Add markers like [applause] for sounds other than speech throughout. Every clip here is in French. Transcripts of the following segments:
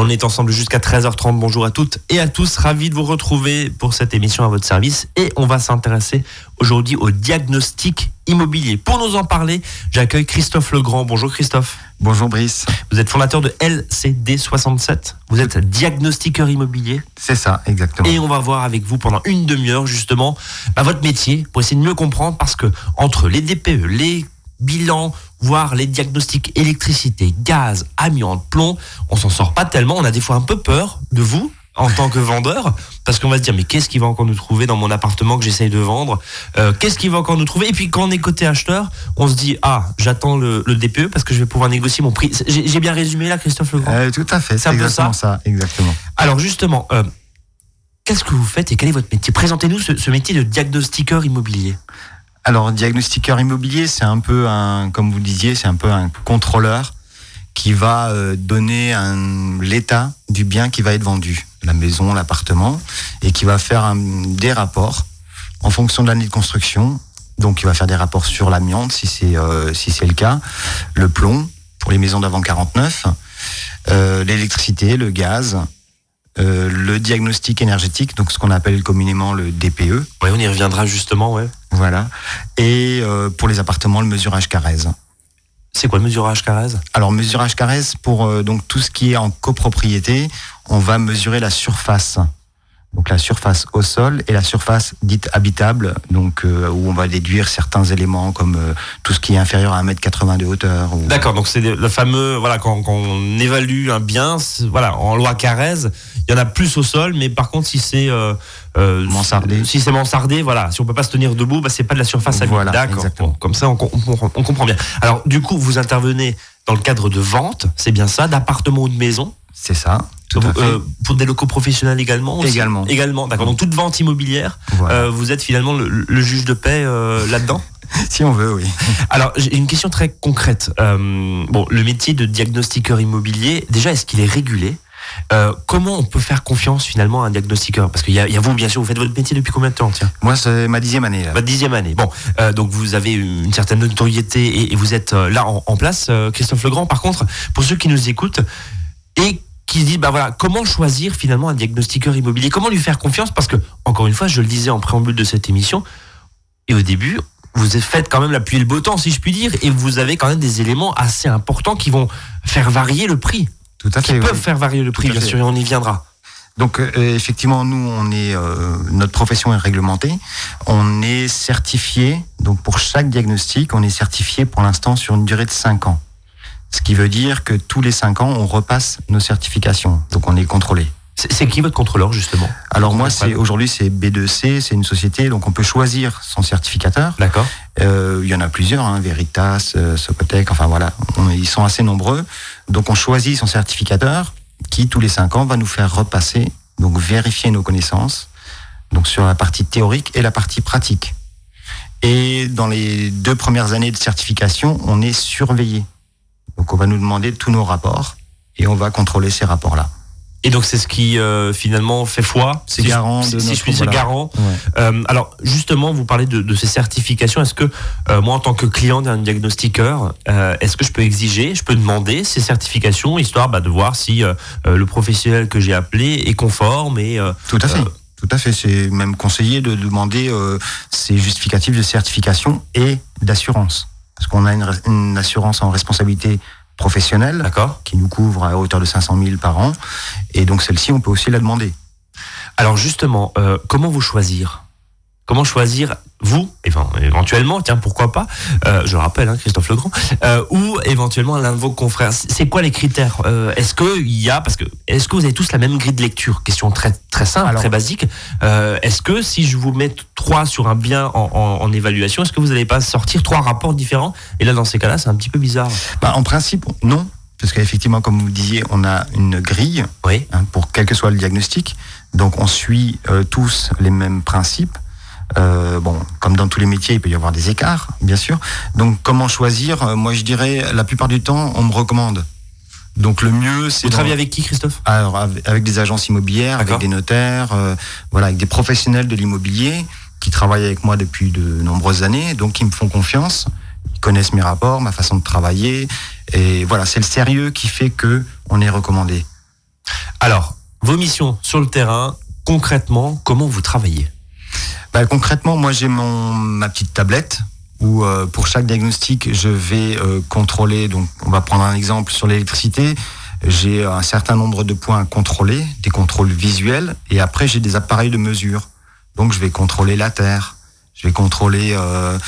On est ensemble jusqu'à 13h30. Bonjour à toutes et à tous. Ravi de vous retrouver pour cette émission à votre service. Et on va s'intéresser aujourd'hui au diagnostic immobilier. Pour nous en parler, j'accueille Christophe Legrand. Bonjour Christophe. Bonjour Brice. Vous êtes fondateur de LCD67. Vous êtes diagnostiqueur immobilier. C'est ça, exactement. Et on va voir avec vous pendant une demi-heure justement bah, votre métier pour essayer de mieux comprendre parce que entre les DPE, les bilans, voire les diagnostics électricité, gaz, amiante, plomb, on s'en sort pas tellement. On a des fois un peu peur de vous en tant que vendeur, parce qu'on va se dire mais qu'est-ce qu'il va encore nous trouver dans mon appartement que j'essaye de vendre? Euh, Qu'est-ce qu'il va encore nous trouver? Et puis quand on est côté acheteur, on se dit ah j'attends le, DPE parce que je vais pouvoir négocier mon prix. J'ai bien résumé là, Christophe Legrand? Euh, Tout à fait, c'est exactement ça. exactement. Alors justement, euh, qu'est-ce que vous faites et quel est votre métier? Présentez-nous ce, ce métier de diagnostiqueur immobilier. Alors, diagnostiqueur immobilier, c'est un peu un, comme vous disiez, c'est un peu un contrôleur qui va euh, donner l'état du bien qui va être vendu, la maison, l'appartement, et qui va faire des rapports en fonction de l'année de construction. Donc, il va faire des rapports sur l'amiante, si c'est euh, si c'est le cas, le plomb pour les maisons d'avant 49, euh, l'électricité, le gaz, euh, le diagnostic énergétique, donc ce qu'on appelle communément le DPE. Oui, on y reviendra justement, ouais. Voilà. Et euh, pour les appartements, le mesurage Carrez. C'est quoi le mesurage Carrez? Alors, mesurage Carrez, pour euh, donc tout ce qui est en copropriété, on va mesurer la surface donc la surface au sol et la surface dite habitable, donc euh, où on va déduire certains éléments comme euh, tout ce qui est inférieur à 1m80 de hauteur. D'accord, donc c'est le fameux, voilà, quand, on évalue un bien, voilà, en loi Carrez, il y en a plus au sol, mais par contre si c'est euh, mansardé, si c'est mansardé, voilà, si on peut pas se tenir debout, bah, c'est pas de la surface habitable. D'accord, comme ça on, on comprend bien. Alors du coup, vous intervenez dans le cadre de vente, c'est bien ça, d'appartements ou de maisons C'est ça. Euh, pour des locaux professionnels également Également. Également, d'accord. Donc toute vente immobilière, euh, vous êtes finalement le, juge de paix euh, là-dedans [laughs] Si on veut, oui. [laughs] Alors j'ai une question très concrète. bon, le métier de diagnostiqueur immobilier, déjà, est-ce qu'il est régulé? Comment on peut faire confiance finalement à un diagnostiqueur? Parce qu'il y, a vous, bien sûr, vous faites votre métier depuis combien de temps tiens? Moi, c'est ma dixième année. Là. Votre dixième année. Bon, donc vous avez une certaine notoriété et, vous êtes là en, en place, Christophe Legrand. Par contre, pour ceux qui nous écoutent et qui se dit bah voilà comment choisir finalement un diagnostiqueur immobilier? Comment lui faire confiance? Parce que encore une fois je le disais en préambule de cette émission et au début vous faites quand même la pluie et le beau temps si je puis dire et vous avez quand même des éléments assez importants qui vont faire varier le prix tout à fait qui peuvent faire varier le prix bien sûr et on y viendra donc euh, effectivement, nous, on est euh, notre profession est réglementée. On est certifié. Donc pour chaque diagnostic, on est certifié pour l'instant sur une durée de 5 ans. Ce qui veut dire que tous les cinq ans, on repasse nos certifications. Donc on est contrôlé. C'est qui votre contrôleur justement? Alors moi, c'est aujourd'hui c'est B2C, c'est une société, donc on peut choisir son certificateur. D'accord. Euh, il y en a plusieurs, hein, Veritas, euh, Socotec, enfin voilà, ils sont assez nombreux. Donc on choisit son certificateur qui tous les cinq ans va nous faire repasser, donc vérifier nos connaissances, donc sur la partie théorique et la partie pratique. Et dans les deux premières années de certification, on est surveillé. Donc on va nous demander tous nos rapports et on va contrôler ces rapports-là. Et donc c'est ce qui euh, finalement fait foi. C'est garant. de si je puis dire garant. Euh, alors justement, vous parlez de, ces certifications. Est-ce que euh, moi, en tant que client d'un diagnostiqueur, est-ce que je peux exiger, je peux demander ces certifications histoire bah, de voir si le professionnel que j'ai appelé est conforme et. Tout à fait. Tout à fait. C'est même conseillé de demander ces justificatifs de certification et d'assurance parce qu'on a une, assurance en responsabilité professionnelle qui nous couvre à hauteur de 500 000 par an. Et donc celle-ci, on peut aussi la demander. Alors justement, euh, comment vous choisir? Comment choisir vous, éventuellement, tiens, pourquoi pas, euh, je rappelle, hein, Christophe Legrand, euh, ou éventuellement l'un de vos confrères. C'est quoi les critères euh, Est-ce que il y a, parce que, est-ce que vous avez tous la même grille de lecture? Question très très simple, très basique. est-ce que si je vous mets trois sur un bien en, évaluation, est-ce que vous n'allez pas sortir trois rapports différents? Et là, dans ces cas-là, c'est un petit peu bizarre. Bah, en principe, non. Parce qu'effectivement, comme vous disiez, on a une grille oui. Hein, pour quel que soit le diagnostic. Donc, on suit tous les mêmes principes. Euh, bon, comme dans tous les métiers, il peut y avoir des écarts, bien sûr. Donc, comment choisir? Moi, je dirais, la plupart du temps, on me recommande. Donc, le mieux, c'est. Vous travaillez avec qui, Christophe? Alors, avec des agences immobilières, avec des notaires, euh, voilà, avec des professionnels de l'immobilier qui travaillent avec moi depuis de nombreuses années, donc qui me font confiance. Ils connaissent mes rapports, ma façon de travailler, et voilà, c'est le sérieux qui fait que on est recommandé. Alors, vos missions sur le terrain, concrètement, comment vous travaillez? Bah, Concrètement, moi j'ai mon ma petite tablette où euh, pour chaque diagnostic, je vais euh, contrôler. Donc, on va prendre un exemple sur l'électricité. J'ai un certain nombre de points à contrôler, des contrôles visuels, et après j'ai des appareils de mesure. Donc, je vais contrôler la terre, je vais contrôler euh,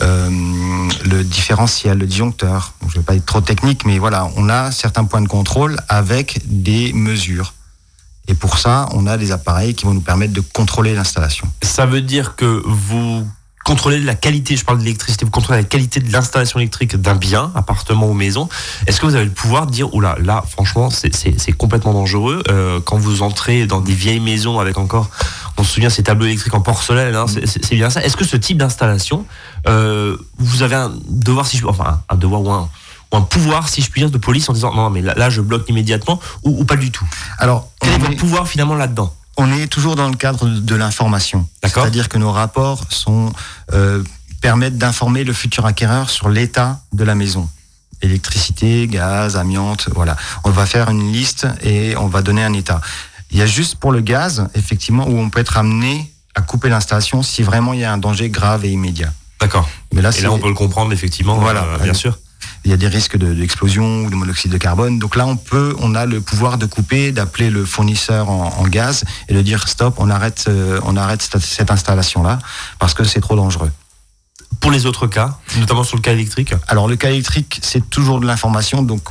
le différentiel, le disjoncteur. je ne vais pas être trop technique, mais voilà, on a certains points de contrôle avec des mesures. Et pour ça, on a des appareils qui vont nous permettre de contrôler l'installation. Ça veut dire que vous contrôlez la qualité, je parle de l'électricité, vous contrôlez la qualité de l'installation électrique d'un bien, appartement ou maison. Est-ce que vous avez le pouvoir de dire, oula, là, franchement, c'est complètement dangereux. Euh, quand vous entrez dans des vieilles maisons avec encore, on se souvient ces tableaux électriques en porcelaine, hein, c'est bien ça. Est-ce que ce type d'installation, euh, vous avez un devoir, si je, enfin, un devoir ou un, un pouvoir, si je puis dire, de police en disant non, mais là, je bloque immédiatement ou, pas du tout Alors, quel est votre pouvoir finalement là-dedans? On est toujours dans le cadre de l'information. C'est-à-dire que nos rapports sont euh, permettent d'informer le futur acquéreur sur l'état de la maison électricité, gaz, amiante, voilà. On va faire une liste et on va donner un état. Il y a juste pour le gaz, effectivement, où on peut être amené à couper l'installation si vraiment il y a un danger grave et immédiat. D'accord. Mais là, et là, on peut le comprendre effectivement. Voilà, euh, bien sûr il y a des risques d'explosion ou de monoxyde de carbone. Donc là, on peut, on a le pouvoir de couper, d'appeler le fournisseur en, gaz et de dire stop, on arrête, euh, on arrête cette, installation-là parce que c'est trop dangereux. Pour les autres cas, notamment sur le cas électrique Alors le cas électrique, c'est toujours de l'information. Donc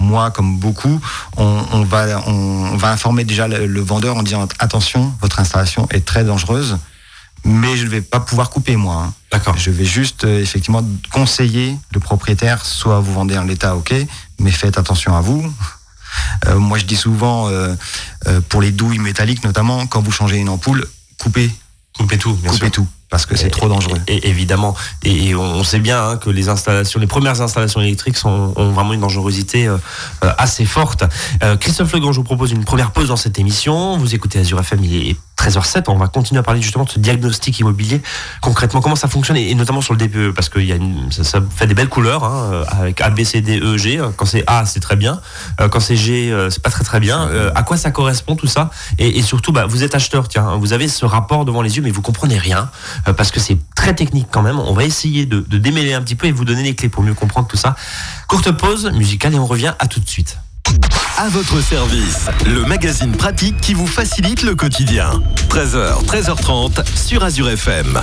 moi, comme beaucoup, on, va, on, va informer déjà le vendeur en disant attention, votre installation est très dangereuse mais je ne vais pas pouvoir couper moi. Hein. D'accord. Je vais juste euh, effectivement conseiller le propriétaire, soit vous vendez en l'état, ok, mais faites attention à vous. [laughs] Euh, moi, je dis souvent euh, pour les douilles métalliques, notamment, quand vous changez une ampoule, coupez. Coupez tout. Bien coupez tout parce que c'est trop dangereux. Et, évidemment, et, on sait bien hein, que les installations, les premières installations électriques sont, ont vraiment une dangerosité euh, assez forte. Euh, Christophe Legrand, je vous propose une première pause dans cette émission. Vous écoutez Azure FM, il est 13h07. On va continuer à parler justement de ce diagnostic immobilier. Concrètement, comment ça fonctionne et, notamment sur le DPE, parce que y a une, ça, fait des belles couleurs hein, euh, avec A, B, C, D, E, G. Quand c'est A, c'est très bien. Quand c'est G, c'est pas très très bien. à quoi ça correspond tout ça? Et, surtout, bah, vous êtes acheteur, tiens, vous avez ce rapport devant les yeux, mais vous comprenez rien. Euh, parce que c'est très technique quand même. On va essayer de, démêler un petit peu et vous donner les clés pour mieux comprendre tout ça. Courte pause musicale et on revient à tout de suite. À votre service, le magazine pratique qui vous facilite le quotidien. 13h, 13h30 sur Azure FM.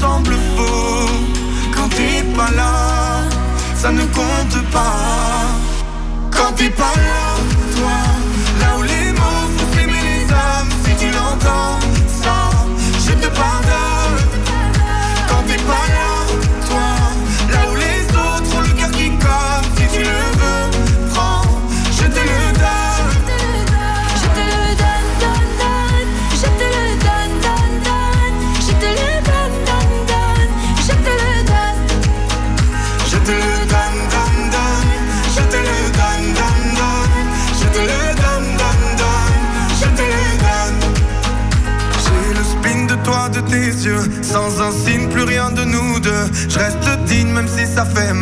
semble faux. Quand t'es pas là, ça ne compte pas.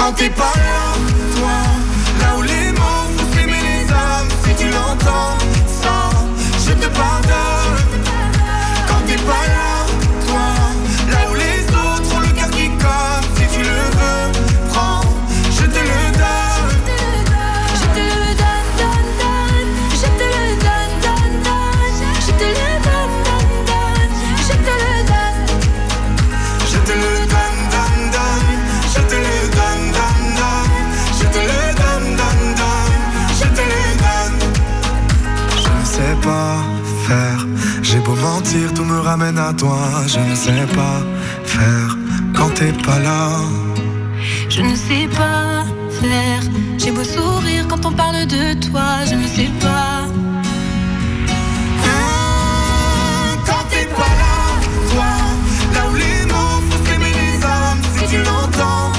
Quand t'es pas là, toi. Là où les mots font s'aimer les âmes, si tu l'entends, ça, je te pardonne. Quand t'es pas là, ramène à toi. Je ne sais pas faire quand t'es pas là. Je ne sais pas faire. J'ai beau sourire quand on parle de toi. Je ne sais pas. Ah, Quand t'es pas là, toi, là où les mots font s'aimer les âmes, si tu l'entends,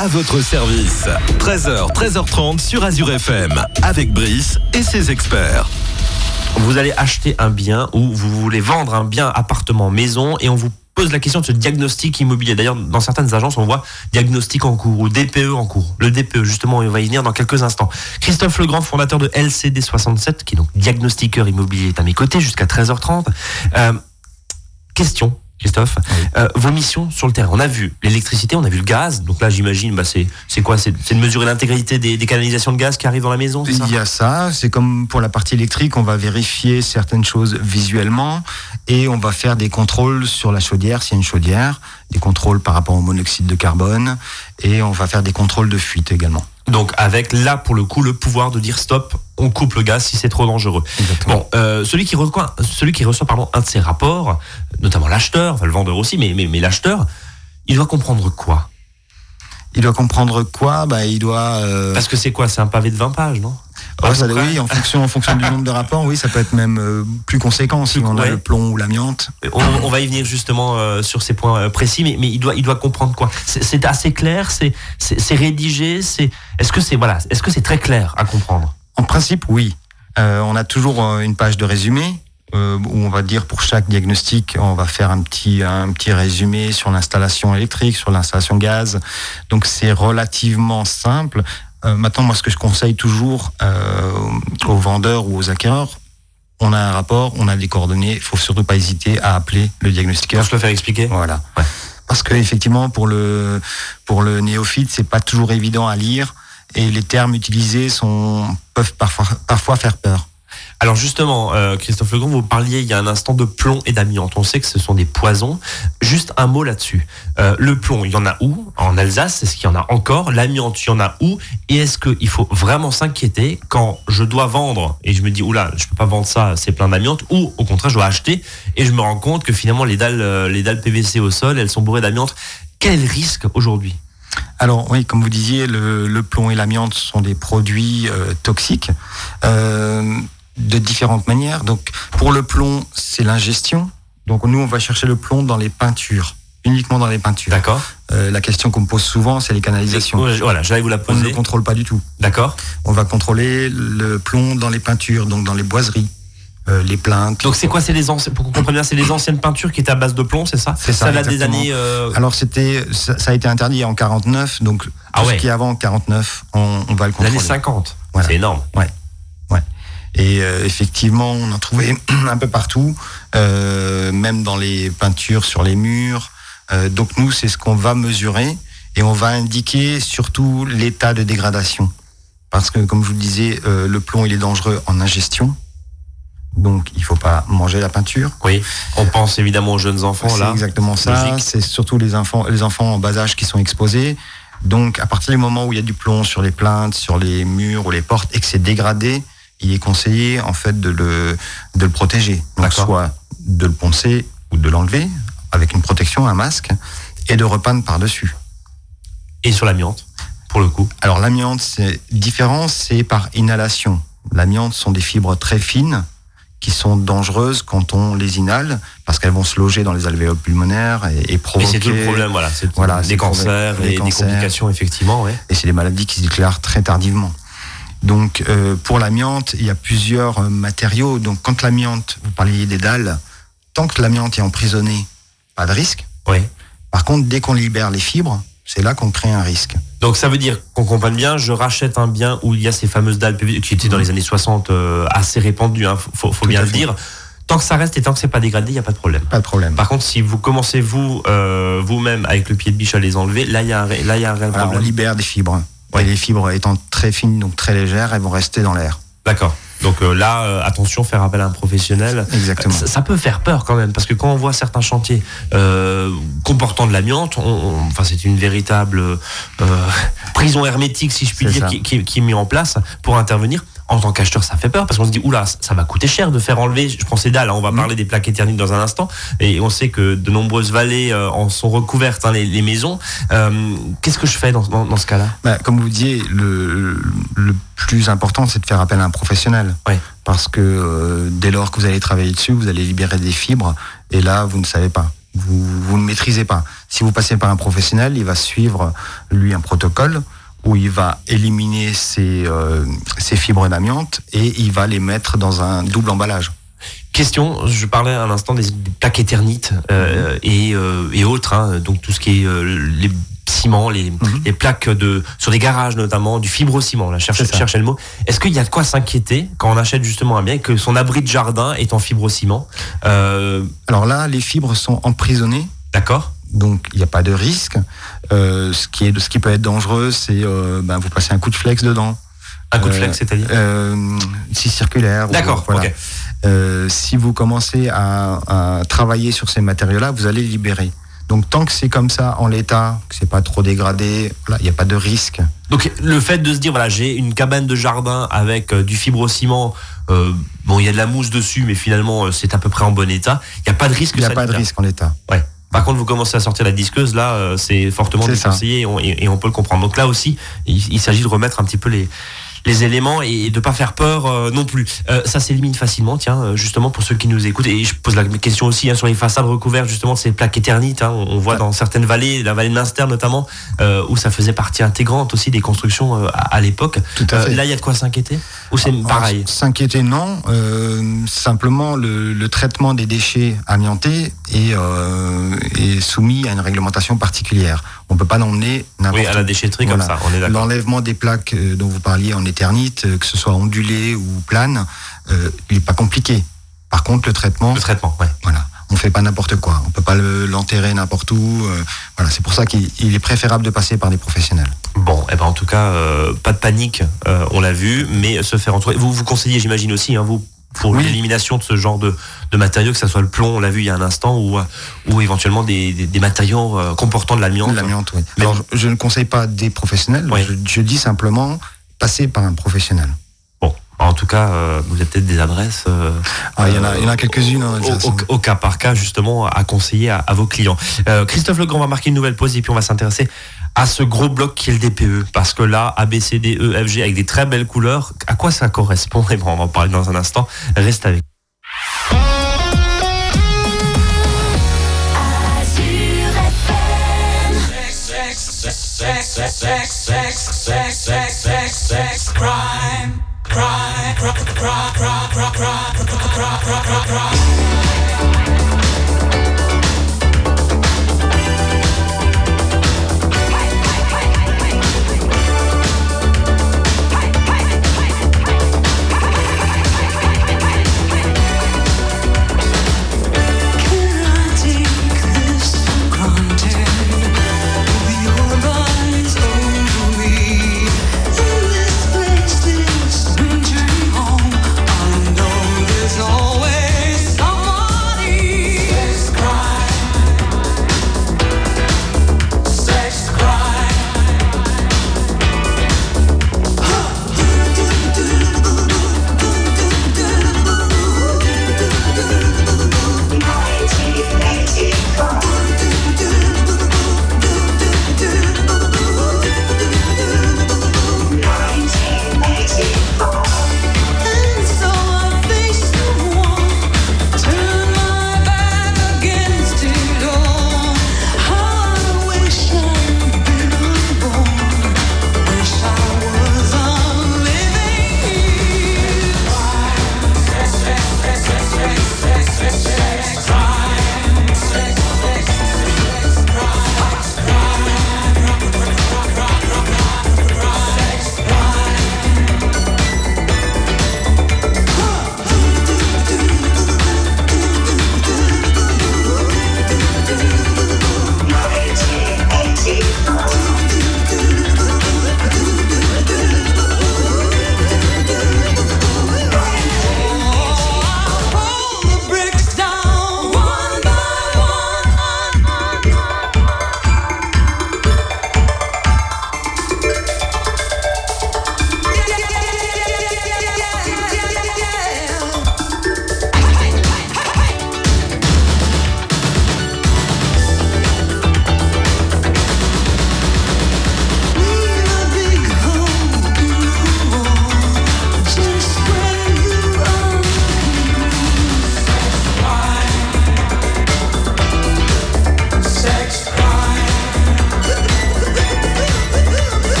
À votre service. 13h, 13h30 sur Azure FM. Avec Brice et ses experts. Vous allez acheter un bien ou vous voulez vendre un bien appartement maison et on vous pose la question de ce diagnostic immobilier. D'ailleurs, dans certaines agences, on voit diagnostic en cours ou DPE en cours. Le DPE, justement, on va y venir dans quelques instants. Christophe Legrand, fondateur de LCD67, qui est donc diagnostiqueur immobilier, est à mes côtés jusqu'à 13h30. Euh, question. Christophe, Euh, vos missions sur le terrain. On a vu l'électricité, on a vu le gaz. Donc là, j'imagine, bah, c'est c'est quoi? C'est de mesurer l'intégrité des, des canalisations de gaz qui arrivent dans la maison, ça? Il y a ça, c'est comme pour la partie électrique, on va vérifier certaines choses visuellement et on va faire des contrôles sur la chaudière, s'il y a une chaudière, des contrôles par rapport au monoxyde de carbone et on va faire des contrôles de fuite également. Donc avec là pour le coup le pouvoir de dire stop, on coupe le gaz si c'est trop dangereux. Exactement. Bon, euh, celui qui reçoit, celui qui reçoit pardon un de ces rapports, notamment l'acheteur, enfin le vendeur aussi, mais mais, mais l'acheteur, il doit comprendre quoi? Il doit comprendre quoi? Bah, Il doit... euh, Parce que c'est quoi? C'est un pavé de 20 pages, non? Ça- près oui, en fonction, en fonction du nombre de rapports, oui, ça peut être même euh, plus conséquent si Plus- on a ouais. le plomb ou l'amiante. on, on va y venir justement euh, sur ces points euh, précis, mais, mais il doit il doit comprendre quoi? C'est assez clair, c'est rédigé, c'est est-ce que c'est voilà, que c'est très clair à comprendre? En principe, oui. Euh, on a toujours une page de résumé euh, où on va dire pour chaque diagnostic, on va faire un petit un petit résumé sur l'installation électrique, sur l'installation gaz. Donc c'est relativement simple. Euh, maintenant, moi, ce que je conseille toujours euh, aux vendeurs ou aux acquéreurs, on a un rapport, on a des coordonnées. Il faut surtout pas hésiter à appeler le Pour diagnostiqueur. se le faire expliquer Voilà. Ouais. Parce que effectivement, pour le pour le néophyte, c'est pas toujours évident à lire et les termes utilisés sont peuvent parfois parfois faire peur. Alors justement, euh, Christophe Legrand, vous parliez il y a un instant de plomb et d'amiante. On sait que ce sont des poisons. Juste un mot là-dessus. Euh, le plomb, il y en a où? En Alsace, est-ce qu'il y en a encore? L'amiante, il y en a où? Et est-ce qu'il faut vraiment s'inquiéter quand je dois vendre et je me dis, oula, je peux pas vendre ça, c'est plein d'amiante Ou au contraire, je dois acheter et je me rends compte que finalement les dalles, euh, les dalles PVC au sol, elles sont bourrées d'amiante. Quel risque aujourd'hui? Alors oui, comme vous disiez, le, le plomb et l'amiante sont des produits euh, toxiques euh, de différentes manières. Donc pour le plomb, c'est l'ingestion. Donc nous, on va chercher le plomb dans les peintures, uniquement dans les peintures. D'accord Euh, la question qu'on me pose souvent, c'est les canalisations. Voilà, j'allais vous la On ne le poser. contrôle pas du tout. D'accord On va contrôler le plomb dans les peintures, donc dans les boiseries, euh, les plaintes. Donc c'est quoi? C'est les anciennes, pour qu'on comprenne bien, c'est les anciennes peintures qui étaient à base de plomb, c'est ça? C'est ça, date des années. euh, Alors c'était, ça, ça a été interdit en 49, donc tout Ah ouais. ce qui est avant 49, on, on va le Les années contrôler. 50. Voilà. C'est énorme. Et euh, effectivement, on en trouvait [clears throat] un peu partout, euh, même dans les peintures sur les murs. Euh, donc nous, c'est ce qu'on va mesurer et on va indiquer surtout l'état de dégradation. Parce que, comme je vous le disais, euh, le plomb, il est dangereux en ingestion. Donc, il faut pas manger la peinture. Oui, on pense évidemment aux jeunes enfants C'est là. exactement ça. C'est surtout les enfants, les enfants en bas âge qui sont exposés. Donc, à partir du moment où il y a du plomb sur les plaintes, sur les murs ou les portes et que c'est dégradé, il est conseillé en fait de le, de le protéger. Donc, soit de le poncer ou de l'enlever avec une protection, un masque, et de repeindre par-dessus. Et sur l'amiante, pour le coup? Alors, l'amiante, c'est différent, c'est par inhalation. L'amiante sont des fibres très fines qui sont dangereuses quand on les inhale parce qu'elles vont se loger dans les alvéoles pulmonaires et, provoquer. c'est tout le problème, voilà. C'est Voilà, des cancers et des complications, effectivement, ouais. et c'est des maladies qui se déclarent très tardivement. Donc euh, pour l'amiante, il y a plusieurs euh, matériaux. Donc quand l'amiante, vous parliez des dalles, tant que l'amiante est emprisonnée, pas de risque. Oui. Par contre, dès qu'on libère les fibres, c'est là qu'on crée un risque. Donc ça veut dire qu'on comprenne bien, je rachète un bien où il y a ces fameuses dalles qui étaient dans les années 60 euh, assez répandues, hein, faut, bien le fait. dire. Tant que ça reste et tant que c'est pas dégradé, il n'y a pas de problème. Pas de problème. Par contre, si vous commencez vous euh, vous-même avec le pied de biche à les enlever, là il y a un, là y a un réel Alors, on problème. libère des fibres. Ouais. Et les fibres étant très fines, donc très légères, elles vont rester dans l'air. D'accord. Donc euh, là, euh, attention, faire appel à un professionnel. Exactement. Ça, ça peut faire peur quand même, parce que quand on voit certains chantiers euh, comportant de l'amiante, enfin c'est une véritable euh, [laughs] prison hermétique, si je puis dire, qui, qui- qui est mis en place pour intervenir. En tant qu'acheteur, ça fait peur parce qu'on se dit oula, ça- va coûter cher de faire enlever. Je prends ces dalles. hein, on va Mhm. parler des plaques éternites dans un instant, et on sait que de nombreuses vallées euh, en sont recouvertes, hein, les, les maisons. Euh, Qu'est-ce que je fais dans, dans- dans ce cas-là? Bah, comme vous disiez, le, le plus important, c'est de faire appel à un professionnel. Parce que euh, dès lors que vous allez travailler dessus, vous allez libérer des fibres, et là, vous ne savez pas. Vous, vous ne maîtrisez pas. Si vous passez par un professionnel, il va suivre, lui, un protocole où il va éliminer ces, euh, ces fibres d'amiante et il va les mettre dans un double emballage. Question, je parlais à l'instant des, des plaques éternites euh, et, euh, et autres, hein, donc tout ce qui est euh, les ciments, les, Mhm. les plaques de sur des garages notamment, du fibrociment, là, cherche, cherchez le mot. Est-ce qu'il y a de quoi s'inquiéter quand on achète justement un bien et que son abri de jardin est en fibrociment euh, Alors là, les fibres sont emprisonnées D'accord donc il n'y a pas de risque. Euh, ce, qui est, ce qui peut être dangereux, c'est euh, ben, vous passez un coup de flex dedans. Un coup de Euh, flex, c'est-à-dire Euh, si circulaire. D'accord, voilà. Euh, si vous commencez à, à travailler sur ces matériaux-là, vous allez libérer. Donc tant que c'est comme ça en l'état, que c'est pas trop dégradé, voilà, il n'y a pas de risque. Donc le fait de se dire voilà j'ai une cabane de jardin avec euh, du fibrociment, euh, bon il y a de la mousse dessus mais finalement euh, c'est à peu près en bon état, il n'y a pas de risque Il n'y a pas de risque en l'état. Par contre, vous commencez à sortir la disqueuse, là, euh, c'est fortement déconseillé et on, et- et on peut le comprendre. Donc là aussi, il, il s'agit de remettre un petit peu les, les éléments et de pas faire peur euh, non plus. Euh, ça s'élimine facilement, tiens, euh, justement pour ceux qui nous écoutent. Et je pose la question aussi hein, sur les façades recouvertes justement de ces plaques éternites. hein. on, voit dans certaines vallées, la vallée de Munster notamment, euh, où ça faisait partie intégrante aussi des constructions euh, à, à l'époque. Tout à Euh, fait. là, il y a de quoi s'inquiéter? Ou c'est Alors, pareil? S'inquiéter, non. Euh, simplement, le, le traitement des déchets amiantés est, euh, est soumis à une réglementation particulière. On ne peut pas l'emmener n'importe Oui, à la déchetterie Voilà. comme ça, on est d'accord. L'enlèvement des plaques euh, dont vous parliez en éternite, euh, que ce soit ondulé ou plane, euh, il n'est pas compliqué. Par contre, le traitement, Le traitement, ouais. voilà, on fait pas n'importe quoi. On peut pas le- l'enterrer n'importe où. euh, voilà, c'est pour ça qu'il il est préférable de passer par des professionnels. Bon, eh ben en tout cas, euh, pas de panique, on l'a vu, mais se faire entourer. Vous vous conseillez, j'imagine aussi, hein, vous, pour Oui. l'élimination de ce genre de, de matériaux, que ce soit le plomb, on l'a vu il y a un instant, ou, euh, ou éventuellement des, des, des matériaux euh, comportant de l'amiante. L'amiante, oui. Alors, je, je ne conseille pas des professionnels. Oui. Je, je dis simplement passer par un professionnel. Bon, en tout cas, euh, vous avez peut-être des adresses. euh, Ah, il y en a, il y en a quelques-unes. hein, au, façon. au- au cas par cas, justement, à conseiller à, à vos clients. Christophe Legrand va marquer une nouvelle pause et puis on va s'intéresser à ce gros bloc qui est le DPE. Parce que là, A, E, avec des très belles couleurs, à quoi ça correspond Et on va en parler dans un instant. Reste avec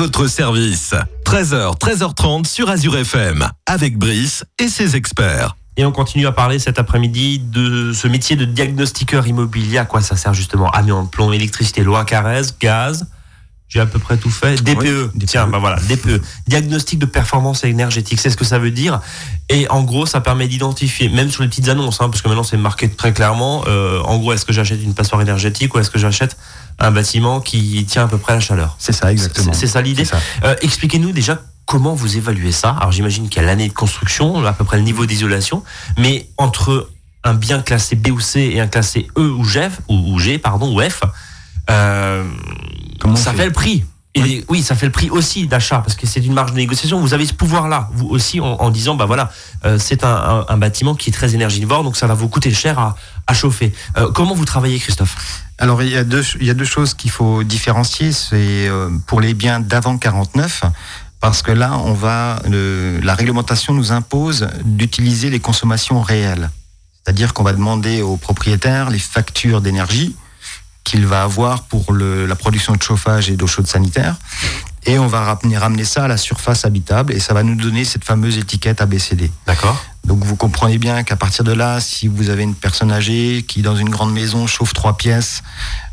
votre service. 13h, 13h30 sur Azure FM, avec Brice et ses experts. Et on continue à parler cet après-midi de ce métier de diagnostiqueur immobilier. À quoi ça sert justement? Amiante, plomb, électricité, loi Carrez, gaz. J'ai à peu près tout fait. DPE. DPE. Tiens, bah voilà, DPE. Diagnostic de performance énergétique. C'est ce que ça veut dire. Et en gros, ça permet d'identifier, même sur les petites annonces, hein, parce que maintenant c'est marqué très clairement. euh, en gros, est-ce que j'achète une passoire énergétique ou est-ce que j'achète un bâtiment qui tient à peu près la chaleur C'est ça, exactement. C'est ça l'idée. Euh, Expliquez-nous déjà comment vous évaluez ça. Alors j'imagine qu'il y a l'année de construction, à peu près le niveau d'isolation, mais entre un bien classé B ou C et un classé E ou G, ou, G pardon, ou F, euh, ça fait fait le prix. Oui. ça fait le prix aussi d'achat parce que c'est une marge de négociation. Vous avez ce pouvoir-là, vous aussi, en, disant bah voilà, euh, c'est un, bâtiment qui est très énergivore, donc ça va vous coûter cher à, chauffer. Euh, comment vous travaillez, Christophe? Alors, il y a deux, choses qu'il faut différencier. C'est euh, pour les biens d'avant 49, parce que là, on va, la réglementation nous impose d'utiliser les consommations réelles. C'est-à-dire qu'on va demander au propriétaire les factures d'énergie qu'il va avoir pour le- la production de chauffage et d'eau chaude sanitaire. Et on va ramener, ramener ça à la surface habitable et ça va nous donner cette fameuse étiquette ABCD. D'accord. Donc vous comprenez bien qu'à partir de là, si vous avez une personne âgée qui dans une grande maison chauffe trois pièces,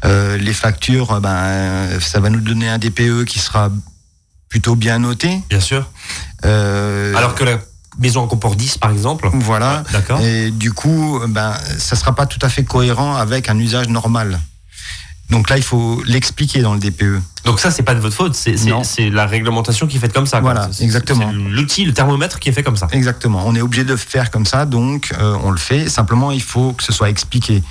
euh, les factures, euh, ben, ça va nous donner un DPE qui sera plutôt bien noté. Bien sûr. Euh, Alors que la maison en comporte 10, par exemple. voilà. D'accord. Et du coup, ben, ça sera pas tout à fait cohérent avec un usage normal. Donc là, il faut l'expliquer dans le. DPE. Donc ça, c'est pas de votre faute, c'est c'est- Non. c'est la réglementation qui est faite comme ça. quoi. Voilà, C'est- exactement. L'outil, le thermomètre qui est fait comme ça. Exactement. On est obligé de faire comme ça, donc euh, on le fait. Simplement, il faut que ce soit expliqué.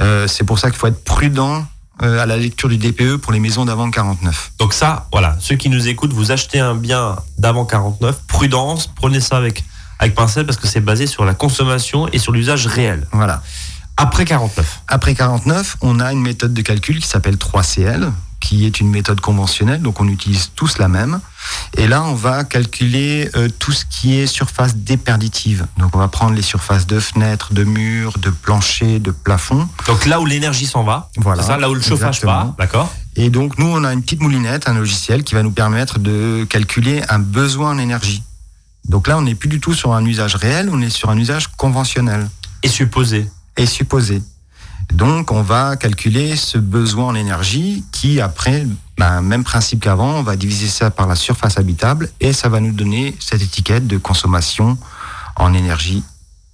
Euh, c'est pour ça qu'il faut être prudent euh, à la lecture du DPE pour les maisons d'avant 49. Donc ça, voilà, ceux qui nous écoutent, vous achetez un bien d'avant 49, prudence, prenez ça avec, avec pincette parce que c'est basé sur la consommation et sur l'usage réel. Voilà. Après 49. Après 49, on a une méthode de calcul qui s'appelle 3CL, qui est une méthode conventionnelle, donc on utilise tous la même. Et là, on va calculer euh, tout ce qui est surface déperditive. Donc on va prendre les surfaces de fenêtres, de murs, de planchers, de plafonds. Donc là où l'énergie s'en va, Voilà. ça, là où le chauffage part, d'accord? Et donc nous, on a une petite moulinette, un logiciel qui va nous permettre de calculer un besoin en énergie. Donc là, on n'est plus du tout sur un usage réel, on est sur un usage conventionnel Et supposé. Et supposé. Donc, on va calculer ce besoin en énergie qui, après, ben, même principe qu'avant, on va diviser ça par la surface habitable et ça va nous donner cette étiquette de consommation en énergie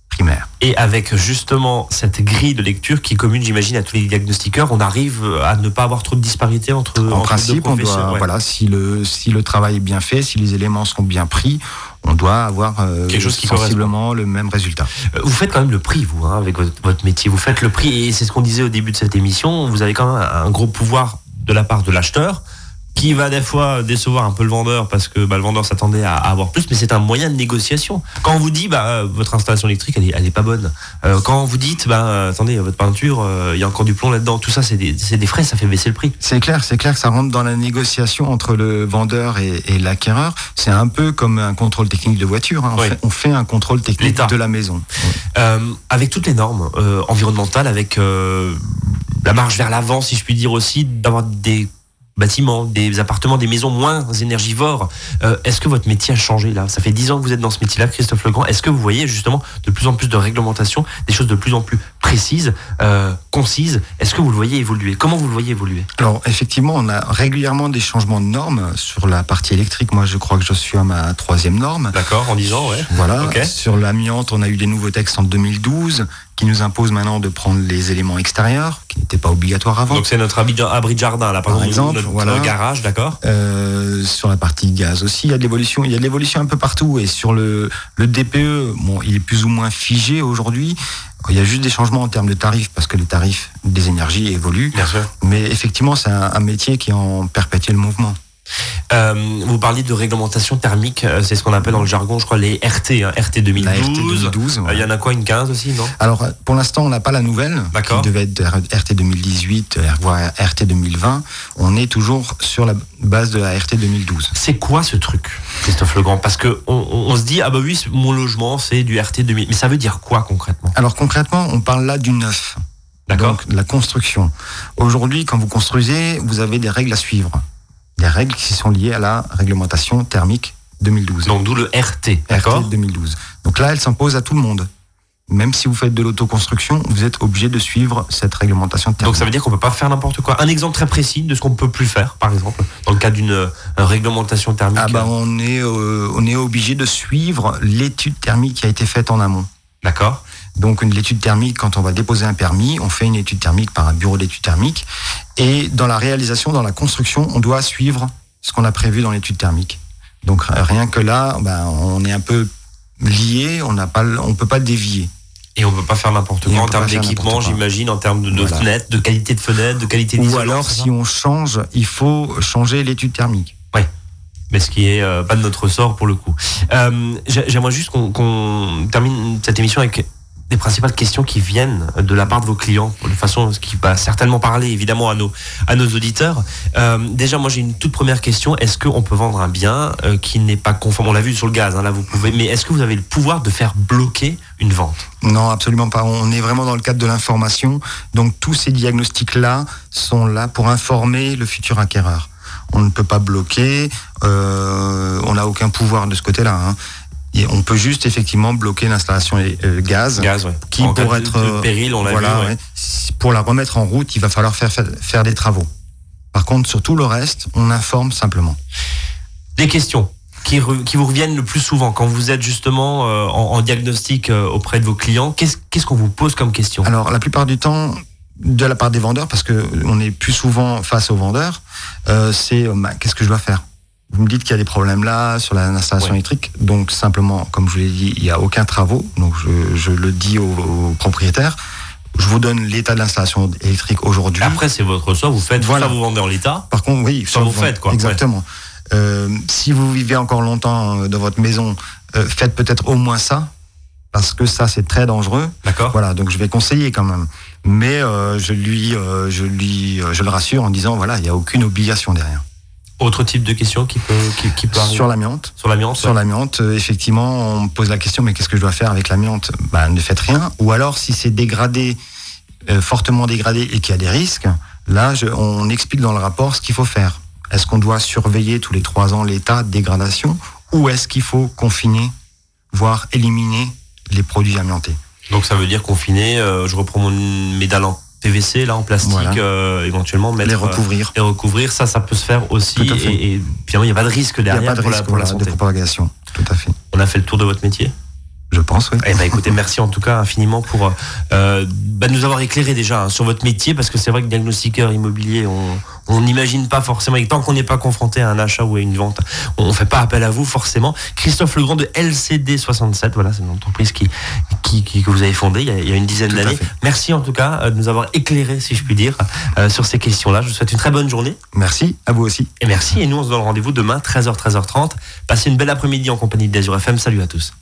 primaire. Et avec justement cette grille de lecture qui est commune, j'imagine, à tous les diagnostiqueurs, on arrive à ne pas avoir trop de disparité entre, En entre deux principe, on doit, ouais. voilà, si le, si le travail est bien fait, si les éléments sont bien pris, on doit avoir euh, Quelque chose qui sensiblement le même résultat. Euh, Vous faites quand même le prix, vous, hein, avec votre, votre métier. Vous faites le prix, et c'est ce qu'on disait au début de cette émission. Vous avez quand même un gros pouvoir de la part de l'acheteur, qui va des fois décevoir un peu le vendeur parce que bah, le vendeur s'attendait à, à avoir plus, mais c'est un moyen de négociation. Quand on vous dit, bah, euh, votre installation électrique, elle est, elle est pas bonne. Euh, quand vous dites, bah, euh, attendez, votre peinture, euh, il y a encore du plomb là-dedans. Tout ça, c'est des, frais, ça fait baisser le prix. C'est clair, c'est clair que ça rentre dans la négociation entre le vendeur et, et l'acquéreur. C'est un peu comme un contrôle technique de voiture. hein. On, Oui. fait, on fait un contrôle technique de la maison. Euh, avec toutes les normes euh, environnementales, avec euh, la marche vers l'avant, si je puis dire aussi, d'avoir des bâtiments, des appartements, des maisons moins énergivores. Euh, Est-ce que votre métier a changé là? Ça fait dix ans que vous êtes dans ce métier-là, Christophe Legrand. Est-ce que vous voyez justement de plus en plus de réglementations, des choses de plus en plus précises, euh, concises? Est-ce que vous le voyez évoluer? Comment vous le voyez évoluer? Alors effectivement, on a régulièrement des changements de normes sur la partie électrique. Moi, je crois que je suis à ma troisième norme. D'accord, en disant, ouais. Voilà. Sur l'amiante, on a eu des nouveaux textes en 2012 qui nous imposent maintenant de prendre les éléments extérieurs, qui n'étaient pas obligatoires avant. Donc c'est notre abri de, jardin, là, par, Par exemple, exemple, notre voilà. garage, d'accord Euh, sur la partie gaz aussi, il y a de l'évolution. Il y a de l'évolution un peu partout. Et sur le, le DPE, bon, il est plus ou moins figé aujourd'hui. Il y a juste des changements en termes de tarifs parce que les tarifs des énergies évoluent. Bien sûr. Mais effectivement, c'est un, un métier qui est en perpétuel mouvement. Euh, vous parliez de réglementation thermique, euh, c'est ce qu'on appelle dans le jargon, je crois, les RT, hein, RT 2012. La RT 2012. Euh, Il y en a quoi, une 15 aussi, non? Alors, pour l'instant, on n'a pas la nouvelle, D'accord. qui devait être RT 2018, voire RT 2020. On est toujours sur la base de la RT 2012. C'est quoi ce truc, Christophe Legrand? Parce que on, on- on se dit, ah bah oui, mon logement, c'est du RT 2000. Mais ça veut dire quoi concrètement? Alors, concrètement, on parle là du neuf. D'accord Donc, la construction. Aujourd'hui, quand vous construisez, vous avez des règles à suivre. Des règles qui sont liées à la réglementation thermique 2012. Donc d'où le RT, RT d'accord 2012. Donc là, elle s'impose à tout le monde. Même si vous faites de l'autoconstruction, vous êtes obligé de suivre cette réglementation thermique. Donc ça veut dire qu'on peut pas faire n'importe quoi. Un exemple très précis de ce qu'on peut plus faire, par exemple, dans le cas d'une euh, réglementation thermique. Ah bah on est euh, on est obligé de suivre l'étude thermique qui a été faite en amont. D'accord. Donc une l'étude thermique, quand on va déposer un permis, on fait une étude thermique par un bureau d'études thermiques. Et dans la réalisation, dans la construction, on doit suivre ce qu'on a prévu dans l'étude thermique. Donc rien que là, ben, on est un peu lié, on n'a pas, on peut pas dévier. Et on peut pas faire n'importe quoi en termes d'équipement, j'imagine, en termes de, de Voilà. fenêtres, de qualité de fenêtres, de qualité Ou alors, si on change, il faut changer l'étude thermique. mais ce qui est euh, pas de notre ressort pour le coup. Euh, j'ai- J'aimerais juste qu'on qu'on termine cette émission avec les principales questions qui viennent de la part de vos clients, de façon qui va certainement parler évidemment à nos à nos auditeurs. Euh, déjà, moi j'ai une toute première question est-ce qu'on peut vendre un bien euh, qui n'est pas conforme? On l'a vu sur le gaz, hein, là vous pouvez, mais est-ce que vous avez le pouvoir de faire bloquer une vente? Non, absolument pas. On est vraiment dans le cadre de l'information. Donc tous ces diagnostics-là sont là pour informer le futur acquéreur. On ne peut pas bloquer, euh, on n'a aucun pouvoir de ce côté-là. hein. Et on peut juste effectivement bloquer l'installation euh, gaz. Gaz, ouais. Qui en pour être de euh, péril, on voilà, vu. ouais. Pour la remettre en route, il va falloir faire, faire, faire des travaux. Par contre, sur tout le reste, on informe simplement. Des questions qui, re- qui vous reviennent le plus souvent quand vous êtes justement euh, en, en diagnostic euh, auprès de vos clients. Qu'est-ce qu'on vous pose comme question? Alors, la plupart du temps, de la part des vendeurs, parce que on est plus souvent face aux vendeurs, c'est bah, qu'est-ce que je dois faire? Vous me dites qu'il y a des problèmes là sur l'installation Ouais. électrique, donc simplement, comme je vous l'ai dit, il n'y a aucun travaux, donc je, je le dis aux, aux propriétaires. Je vous donne l'état de l'installation électrique aujourd'hui. Après, c'est votre ressort, vous faites, Voilà. vous vendez en l'état. Par contre, oui, Ça, vous faites, quoi. Exactement. Euh, si vous vivez encore longtemps euh, dans votre maison, euh, faites peut-être au moins ça, parce que ça, c'est très dangereux. D'accord Voilà, donc je vais conseiller quand même. Mais euh, je lui, je lui, je le rassure en disant voilà, il n'y a aucune obligation derrière. Autre type de question qui peut, qui, qui peut Sur l'amiante, Sur l'amiante sur l'amiante, euh, effectivement, on me pose la question mais qu'est-ce que je dois faire avec l'amiante? Bah, ne faites rien. Ou alors si c'est dégradé, euh, fortement dégradé et qu'il y a des risques, là, je- on explique dans le rapport ce qu'il faut faire. Est-ce qu'on doit surveiller tous les trois ans l'état de dégradation ou est-ce qu'il faut confiner, voire éliminer les produits amiantés? Donc ça veut dire confiner, euh, je reprends mon, en PVC, là, en plastique, Voilà. euh, éventuellement mettre... Les euh, recouvrir. les recouvrir, ça, ça peut se faire aussi. Et, et finalement, il n'y a pas de risque Il n'y a derrière pas de pour, la, pour la de propagation. Tout à fait. On a fait le tour de votre métier? Je pense, oui. Eh ben, écoutez, merci en tout cas infiniment pour euh, bah, nous avoir éclairé déjà hein, sur votre métier, parce que c'est vrai que diagnostiqueur immobilier, on n'imagine pas forcément, et tant qu'on n'est pas confronté à un achat ou à une vente, on ne fait pas appel à vous forcément. Christophe Legrand de LCD67, voilà, c'est une entreprise qui, qui, qui- que vous avez fondée il y a, il y a une dizaine d'années. Merci en tout cas euh, de nous avoir éclairé, si je puis dire, euh, sur ces questions-là. Je vous souhaite une très bonne journée Merci, à vous aussi. et merci. Et nous, on se donne rendez-vous demain, 13h, 13h30. Passez une belle après-midi en compagnie d'Azur FM. Salut à tous.